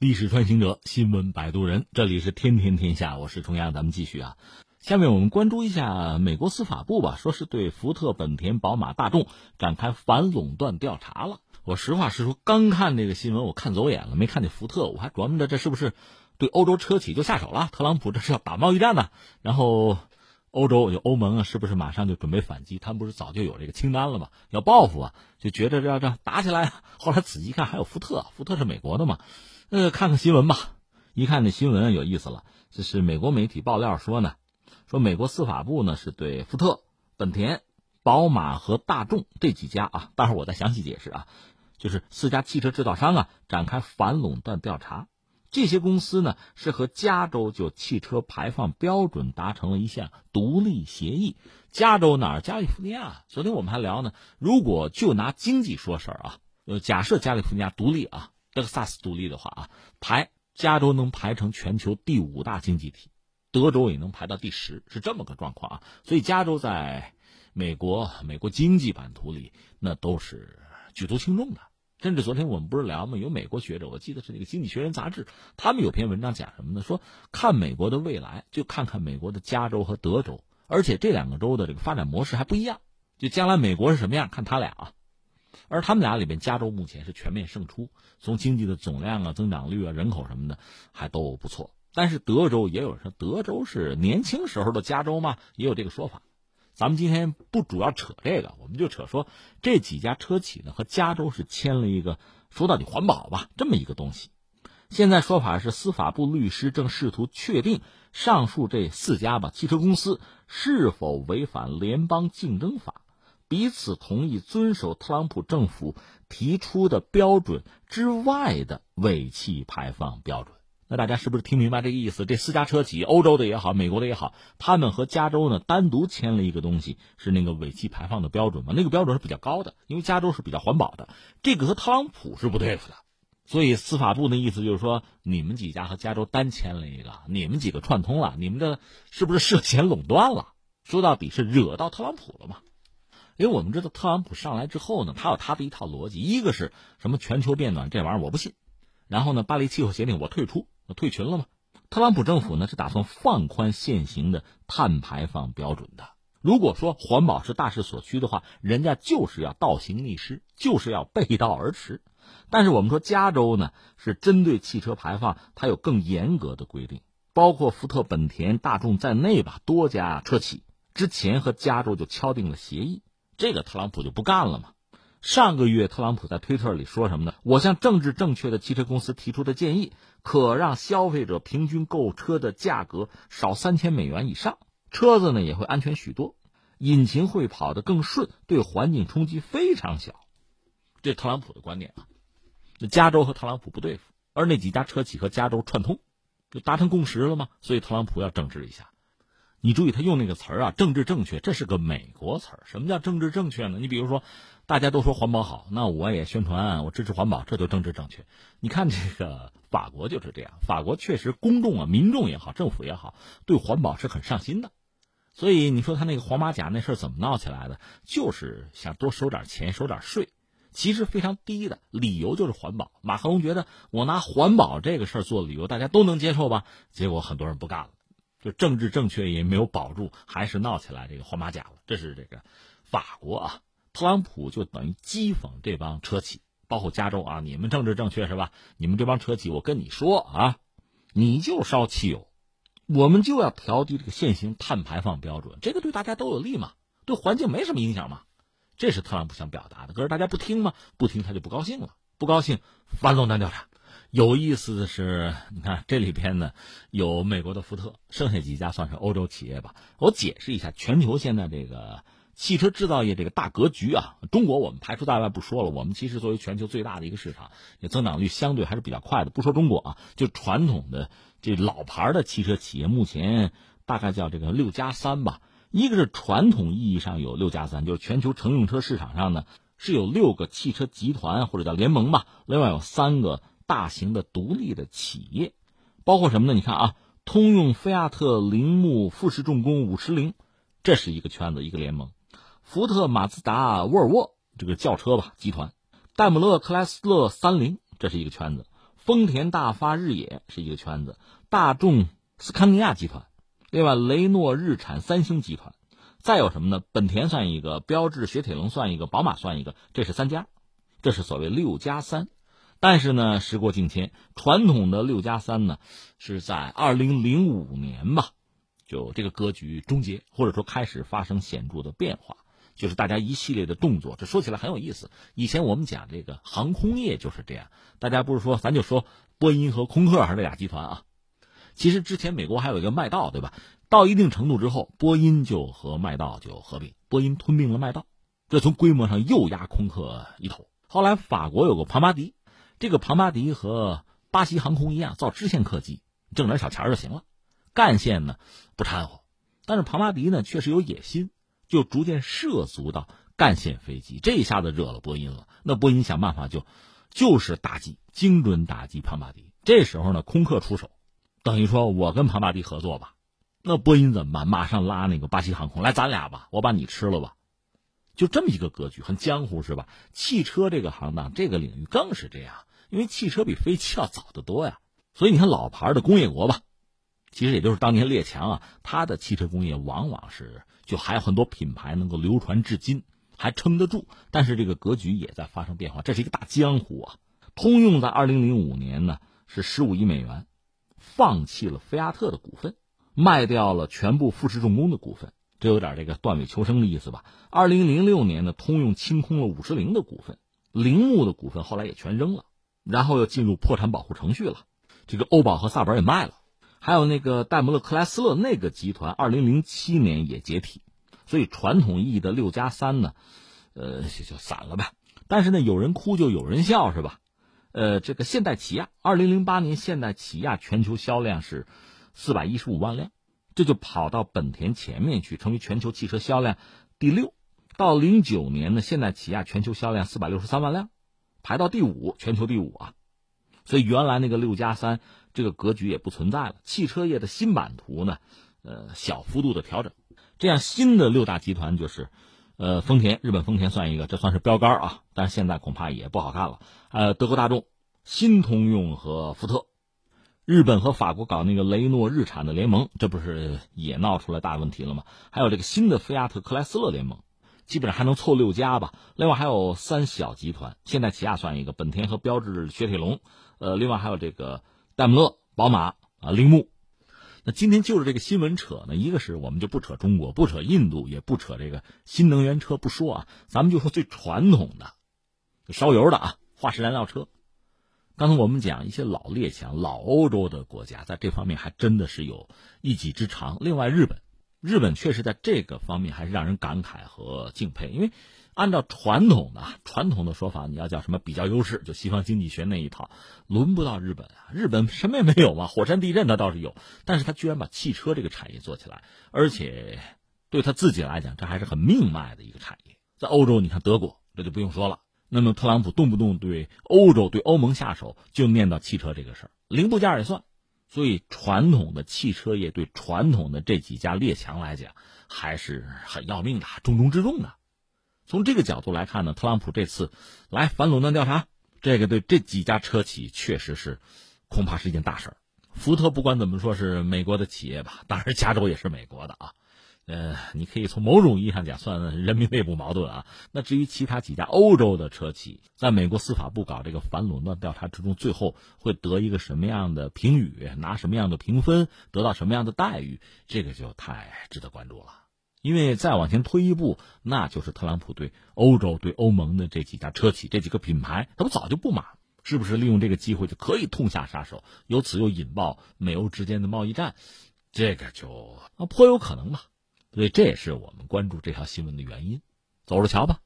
历史穿行者，新闻摆渡人，这里是天天天下，我是重阳，咱们继续啊。下面我们关注一下美国司法部吧，说是对福特、本田、宝马、大众展开反垄断调查了。我实话实说，刚看这个新闻，我看走眼了，没看见福特，我还琢磨着这是不是对欧洲车企就下手了？特朗普这是要打贸易战呢？然后欧洲就欧盟啊，是不是马上就准备反击？他们不是早就有这个清单了吗？要报复啊，就觉得这要这打起来。后来仔细看，还有福特，福特是美国的嘛？呃，看看新闻吧。一看这新闻有意思了，这是美国媒体爆料说呢，说美国司法部呢是对福特、本田、宝马和大众这几家啊，待会儿我再详细解释啊，就是四家汽车制造商啊展开反垄断调查。这些公司呢是和加州就汽车排放标准达成了一项独立协议。加州哪儿？加利福尼亚。昨天我们还聊呢，如果就拿经济说事儿啊，呃，假设加利福尼亚独立啊。德克萨斯独立的话啊，排加州能排成全球第五大经济体，德州也能排到第十，是这么个状况啊。所以加州在美国美国经济版图里，那都是举足轻重的。甚至昨天我们不是聊吗？有美国学者，我记得是那个《经济学人》杂志，他们有篇文章讲什么呢？说看美国的未来，就看看美国的加州和德州，而且这两个州的这个发展模式还不一样。就将来美国是什么样，看他俩啊。而他们俩里面，加州目前是全面胜出，从经济的总量啊、增长率啊、人口什么的还都不错。但是德州也有人说，德州是年轻时候的加州嘛，也有这个说法。咱们今天不主要扯这个，我们就扯说这几家车企呢和加州是签了一个说到底环保吧这么一个东西。现在说法是司法部律师正试图确定上述这四家吧汽车公司是否违反联邦竞争法。彼此同意遵守特朗普政府提出的标准之外的尾气排放标准。那大家是不是听明白这个意思？这四家车企，欧洲的也好，美国的也好，他们和加州呢单独签了一个东西，是那个尾气排放的标准嘛？那个标准是比较高的，因为加州是比较环保的。这个和特朗普是不对付的，所以司法部的意思就是说，你们几家和加州单签了一个，你们几个串通了，你们这是不是涉嫌垄断了？说到底是惹到特朗普了嘛？因为我们知道特朗普上来之后呢，他有他的一套逻辑，一个是什么全球变暖这玩意儿我不信，然后呢巴黎气候协定我退出，我退群了嘛。特朗普政府呢是打算放宽现行的碳排放标准的。如果说环保是大势所趋的话，人家就是要倒行逆施，就是要背道而驰。但是我们说加州呢是针对汽车排放，它有更严格的规定，包括福特、本田、大众在内吧，多家车企之前和加州就敲定了协议。这个特朗普就不干了嘛？上个月特朗普在推特里说什么呢？我向政治正确的汽车公司提出的建议，可让消费者平均购车的价格少三千美元以上，车子呢也会安全许多，引擎会跑得更顺，对环境冲击非常小。这特朗普的观点啊，那加州和特朗普不对付，而那几家车企和加州串通，就达成共识了吗？所以特朗普要整治一下。你注意，他用那个词儿啊，政治正确，这是个美国词儿。什么叫政治正确呢？你比如说，大家都说环保好，那我也宣传我支持环保，这就政治正确。你看这个法国就是这样，法国确实公众啊，民众也好，政府也好，对环保是很上心的。所以你说他那个黄马甲那事儿怎么闹起来的？就是想多收点钱，收点税，其实非常低的理由就是环保。马克龙觉得我拿环保这个事儿做理由，大家都能接受吧？结果很多人不干了。政治正确也没有保住，还是闹起来这个黄马甲了。这是这个法国啊，特朗普就等于讥讽这帮车企，包括加州啊，你们政治正确是吧？你们这帮车企，我跟你说啊，你就烧汽油，我们就要调低这个现行碳排放标准，这个对大家都有利嘛，对环境没什么影响嘛。这是特朗普想表达的，可是大家不听嘛，不听他就不高兴了，不高兴反垄断调查。有意思的是，你看这里边呢，有美国的福特，剩下几家算是欧洲企业吧。我解释一下，全球现在这个汽车制造业这个大格局啊，中国我们排除在外不说了。我们其实作为全球最大的一个市场，也增长率相对还是比较快的。不说中国啊，就传统的这老牌的汽车企业，目前大概叫这个六加三吧。一个是传统意义上有六加三，就是全球乘用车市场上呢是有六个汽车集团或者叫联盟吧，另外有三个。大型的独立的企业，包括什么呢？你看啊，通用、菲亚特、铃木、富士重工、五十铃，这是一个圈子，一个联盟；福特、马自达、沃尔沃这个轿车吧集团；戴姆勒、克莱斯勒、三菱，这是一个圈子；丰田大发日野是一个圈子，大众斯堪尼亚集团，另外雷诺、日产、三星集团，再有什么呢？本田算一个，标致、雪铁龙算一个，宝马算一个，这是三家，这是所谓六加三。但是呢，时过境迁，传统的六加三呢，是在二零零五年吧，就这个格局终结，或者说开始发生显著的变化，就是大家一系列的动作。这说起来很有意思。以前我们讲这个航空业就是这样，大家不是说咱就说波音和空客还是这俩集团啊？其实之前美国还有一个麦道，对吧？到一定程度之后，波音就和麦道就合并，波音吞并了麦道，这从规模上又压空客一头。后来法国有个庞巴迪。这个庞巴迪和巴西航空一样，造支线客机，挣点小钱就行了。干线呢不掺和，但是庞巴迪呢确实有野心，就逐渐涉足到干线飞机。这一下子惹了波音了，那波音想办法就就是打击，精准打击庞巴迪。这时候呢，空客出手，等于说我跟庞巴迪合作吧。那波音怎么办？马上拉那个巴西航空来，咱俩吧，我把你吃了吧。就这么一个格局，很江湖是吧？汽车这个行当，这个领域更是这样。因为汽车比飞机要早得多呀，所以你看老牌的工业国吧，其实也就是当年列强啊，它的汽车工业往往是就还有很多品牌能够流传至今，还撑得住。但是这个格局也在发生变化，这是一个大江湖啊。通用在二零零五年呢是十五亿美元，放弃了菲亚特的股份，卖掉了全部富士重工的股份，这有点这个断尾求生的意思吧。二零零六年呢，通用清空了五十铃的股份，铃木的股份后来也全扔了。然后又进入破产保护程序了，这个欧宝和萨博也卖了，还有那个戴姆勒克莱斯勒那个集团，二零零七年也解体，所以传统意义的六加三呢，呃，就就散了呗。但是呢，有人哭就有人笑，是吧？呃，这个现代起亚，二零零八年现代起亚全球销量是四百一十五万辆，这就跑到本田前面去，成为全球汽车销量第六。到零九年呢，现代起亚全球销量四百六十三万辆。排到第五，全球第五啊，所以原来那个六加三这个格局也不存在了。汽车业的新版图呢，呃，小幅度的调整，这样新的六大集团就是，呃，丰田，日本丰田算一个，这算是标杆啊，但是现在恐怕也不好看了。呃，德国大众、新通用和福特，日本和法国搞那个雷诺日产的联盟，这不是也闹出来大问题了吗？还有这个新的菲亚特克莱斯勒联盟。基本上还能凑六家吧，另外还有三小集团，现代起亚算一个，本田和标致、雪铁龙，呃，另外还有这个戴姆勒、宝马啊、铃木。那今天就是这个新闻扯呢，一个是我们就不扯中国，不扯印度，也不扯这个新能源车，不说啊，咱们就说最传统的烧油的啊，化石燃料车。刚才我们讲一些老列强、老欧洲的国家，在这方面还真的是有一技之长。另外，日本。日本确实在这个方面还是让人感慨和敬佩，因为按照传统的传统的说法，你要叫什么比较优势，就西方经济学那一套，轮不到日本啊！日本什么也没有嘛，火山地震它倒是有，但是它居然把汽车这个产业做起来，而且对他自己来讲，这还是很命脉的一个产业。在欧洲，你看德国，这就不用说了。那么特朗普动不动对欧洲、对欧盟下手，就念到汽车这个事儿，零部件也算。所以，传统的汽车业对传统的这几家列强来讲，还是很要命的，重中之重的。从这个角度来看呢，特朗普这次来反垄断调查，这个对这几家车企确实是，恐怕是一件大事儿。福特不管怎么说是美国的企业吧，当然加州也是美国的啊。呃，你可以从某种意义上讲算人民内部矛盾啊。那至于其他几家欧洲的车企，在美国司法部搞这个反垄断调查之中，最后会得一个什么样的评语，拿什么样的评分，得到什么样的待遇，这个就太值得关注了。因为再往前推一步，那就是特朗普对欧洲、对欧盟的这几家车企、这几个品牌，他不早就不满，是不是利用这个机会就可以痛下杀手，由此又引爆美欧之间的贸易战？这个就啊颇有可能吧。所以这也是我们关注这条新闻的原因，走着瞧吧。